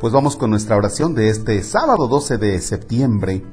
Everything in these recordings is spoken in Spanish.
Pues vamos con nuestra oración de este sábado 12 de septiembre.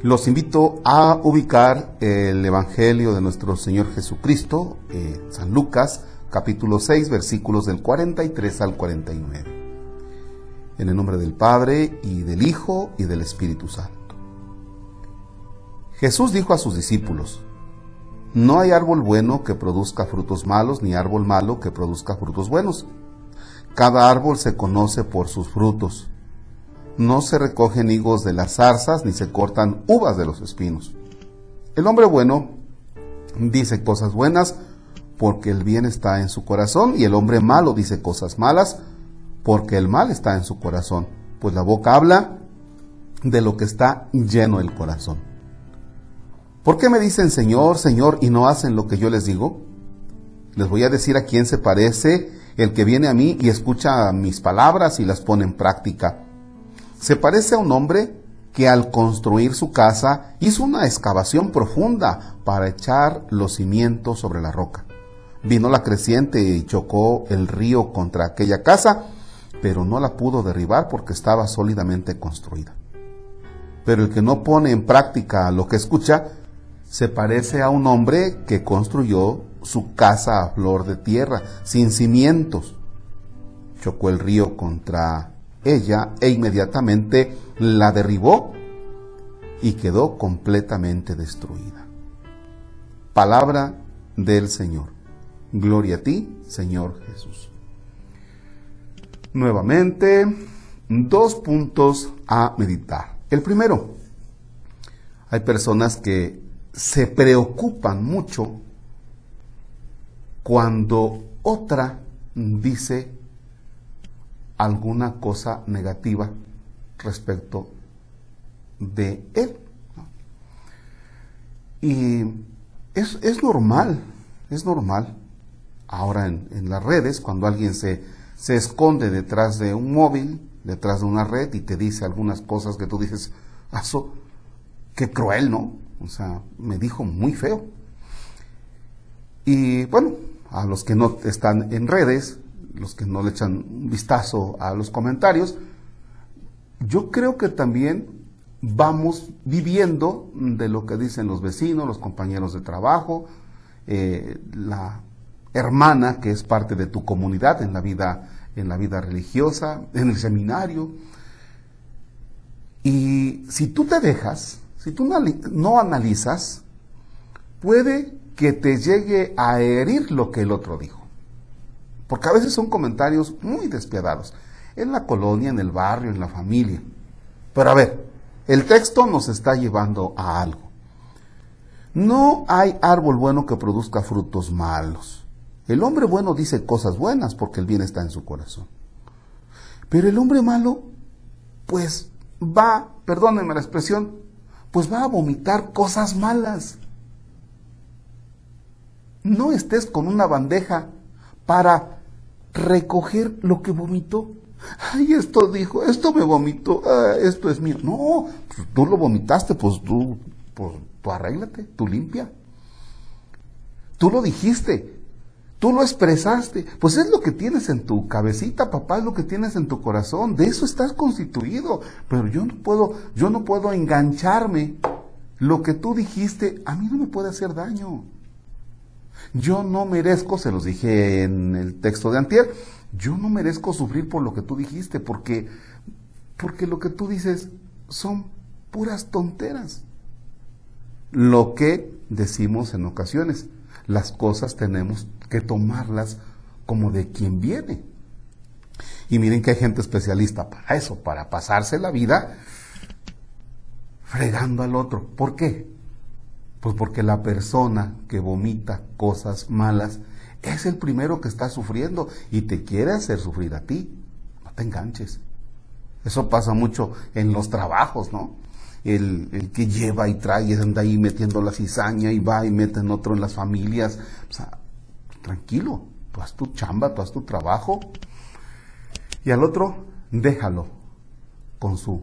Los invito a ubicar el Evangelio de nuestro Señor Jesucristo, eh, San Lucas, capítulo 6, versículos del 43 al 49. En el nombre del Padre, y del Hijo, y del Espíritu Santo. Jesús dijo a sus discípulos, No hay árbol bueno que produzca frutos malos, ni árbol malo que produzca frutos buenos. Cada árbol se conoce por sus frutos. No se recogen higos de las zarzas, ni se cortan uvas de los espinos. El hombre bueno dice cosas buenas porque el bien está en su corazón, y el hombre malo dice cosas malas porque el mal está en su corazón, pues la boca habla de lo que está lleno el corazón. ¿Por qué me dicen Señor, Señor y no hacen lo que yo les digo? Les voy a decir a quién se parece el que viene a mí y escucha mis palabras y las pone en práctica. Se parece a un hombre que al construir su casa hizo una excavación profunda para echar los cimientos sobre la roca. Vino la creciente y chocó el río contra aquella casa pero no la pudo derribar porque estaba sólidamente construida. Pero el que no pone en práctica lo que escucha, se parece a un hombre que construyó su casa a flor de tierra, sin cimientos. Chocó el río contra ella e inmediatamente la derribó y quedó completamente destruida. Palabra del Señor. Gloria a ti, Señor Jesús. Nuevamente, dos puntos a meditar. El primero, hay personas que se preocupan mucho cuando otra dice alguna cosa negativa respecto de él. Y es, es, normal, es normal ahora en, las redes, cuando alguien se se esconde detrás de un móvil, detrás de una red y te dice algunas cosas que tú dices, eso, qué cruel, ¿no? O sea, me dijo muy feo. Y bueno, a los que no están en redes, los que no le echan un vistazo a los comentarios, yo creo que también vamos viviendo de lo que dicen los vecinos, los compañeros de trabajo, eh, la hermana que es parte de tu comunidad en la vida, en la vida religiosa, en el seminario. Y si tú te dejas, si tú no analizas, puede que te llegue a herir lo que el otro dijo. Porque a veces son comentarios muy despiadados, en la colonia, en el barrio, en la familia. Pero a ver, el texto nos está llevando a algo. No hay árbol bueno que produzca frutos malos. El hombre bueno dice cosas buenas porque el bien está en su corazón. Pero el hombre malo, pues va, perdónenme la expresión, pues va a vomitar cosas malas. No estés con una bandeja para recoger lo que vomitó. Ay, esto dijo, esto me vomitó, ah, esto es mío. No, pues, tú lo vomitaste, pues tú, pues tú arréglate, tú limpia. Tú lo dijiste, Tú lo expresaste. Pues es lo que tienes en tu cabecita, papá, es lo que tienes en tu corazón. De eso estás constituido. Pero yo no puedo, yo no puedo engancharme. Lo que tú dijiste a mí no me puede hacer daño. Yo no merezco, se los dije en el texto de Antier, yo no merezco sufrir por lo que tú dijiste, porque, porque lo que tú dices son puras tonteras. Lo que decimos en ocasiones, las cosas tenemos que tomarlas como de quien viene. Y miren que hay gente especialista para eso, para pasarse la vida fregando al otro. ¿Por qué? Pues porque la persona que vomita cosas malas es el primero que está sufriendo y te quiere hacer sufrir a ti. No te enganches. Eso pasa mucho en los trabajos, ¿no? El, que lleva y trae, anda ahí metiendo la cizaña y va y mete en otro en las familias. O sea, tranquilo, tú haz tu chamba, tú haz tu trabajo. Y al otro, déjalo con su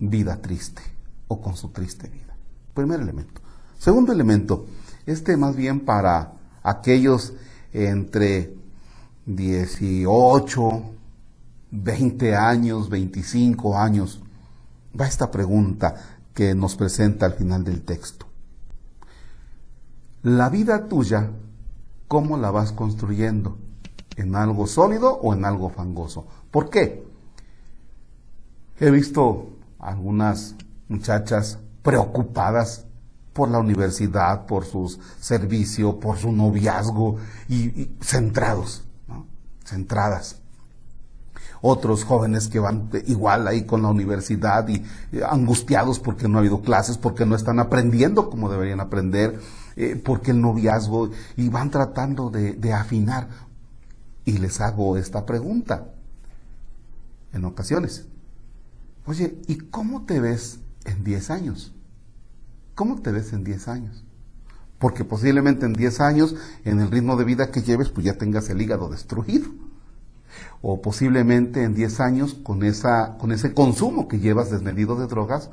vida triste o con su triste vida. Primer elemento. Segundo elemento, este más bien para aquellos entre 18, 20 años, 25 años, va esta pregunta que nos presenta al final del texto. La vida tuya, ¿cómo la vas construyendo? ¿En algo sólido o en algo fangoso? ¿Por qué? He visto algunas muchachas preocupadas por la universidad, por su servicio, por su noviazgo y, centrados, centradas. Otros jóvenes que van igual ahí con la universidad y angustiados porque no ha habido clases, porque no están aprendiendo como deberían aprender, eh, porque el noviazgo y van tratando de afinar. Y les hago esta pregunta en ocasiones. Oye, ¿y cómo te ves en 10 años? ¿Cómo te ves en 10 años? Porque posiblemente en 10 años, en el ritmo de vida que lleves, pues ya tengas el hígado destruido. O posiblemente en 10 años, con, esa, con ese consumo que llevas desmedido de drogas,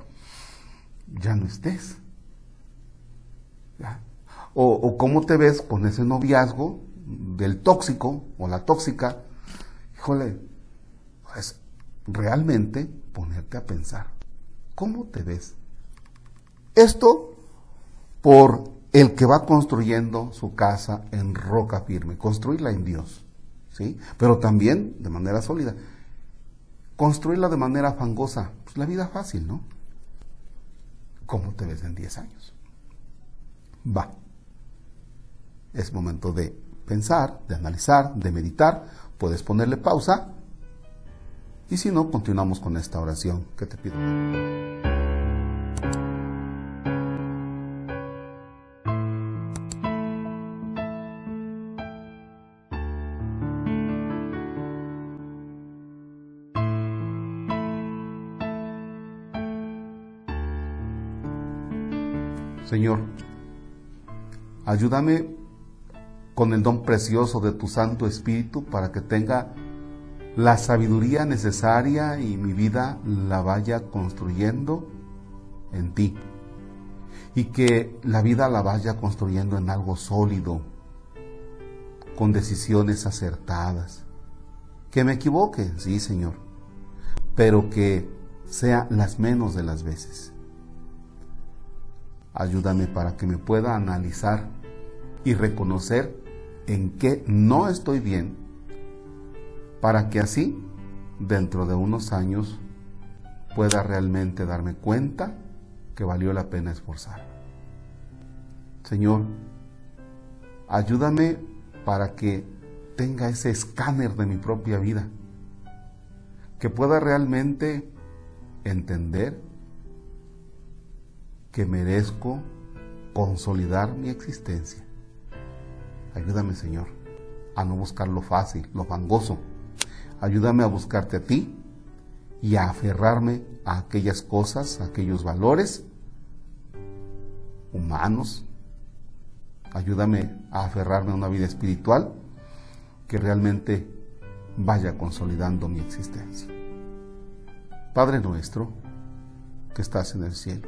ya no estés. O, o cómo te ves con ese noviazgo del tóxico o la tóxica. Híjole, pues realmente ponerte a pensar, ¿cómo te ves? Esto por el que va construyendo su casa en roca firme, construirla en Dios, ¿sí? Pero también de manera sólida. Construirla de manera fangosa, pues la vida fácil, ¿no? ¿Cómo te ves en 10 años? Va. Es momento de pensar, de analizar, de meditar. Puedes ponerle pausa y si no, continuamos con esta oración que te pido. Señor, ayúdame con el don precioso de tu Santo Espíritu para que tenga la sabiduría necesaria y mi vida la vaya construyendo en ti. Y que la vida la vaya construyendo en algo sólido, con decisiones acertadas. Que me equivoque, sí, Señor, pero que sea las menos de las veces. Ayúdame para que me pueda analizar y reconocer en qué no estoy bien para que así, dentro de unos años, pueda realmente darme cuenta que valió la pena esforzar. Señor, ayúdame para que tenga ese escáner de mi propia vida, que pueda realmente entender que merezco consolidar mi existencia. Ayúdame, Señor, a no buscar lo fácil, lo fangoso, Ayúdame a buscarte a ti y a aferrarme a aquellas cosas, a aquellos valores humanos. Ayúdame a aferrarme a una vida espiritual que realmente vaya consolidando mi existencia. Padre nuestro, que estás en el cielo,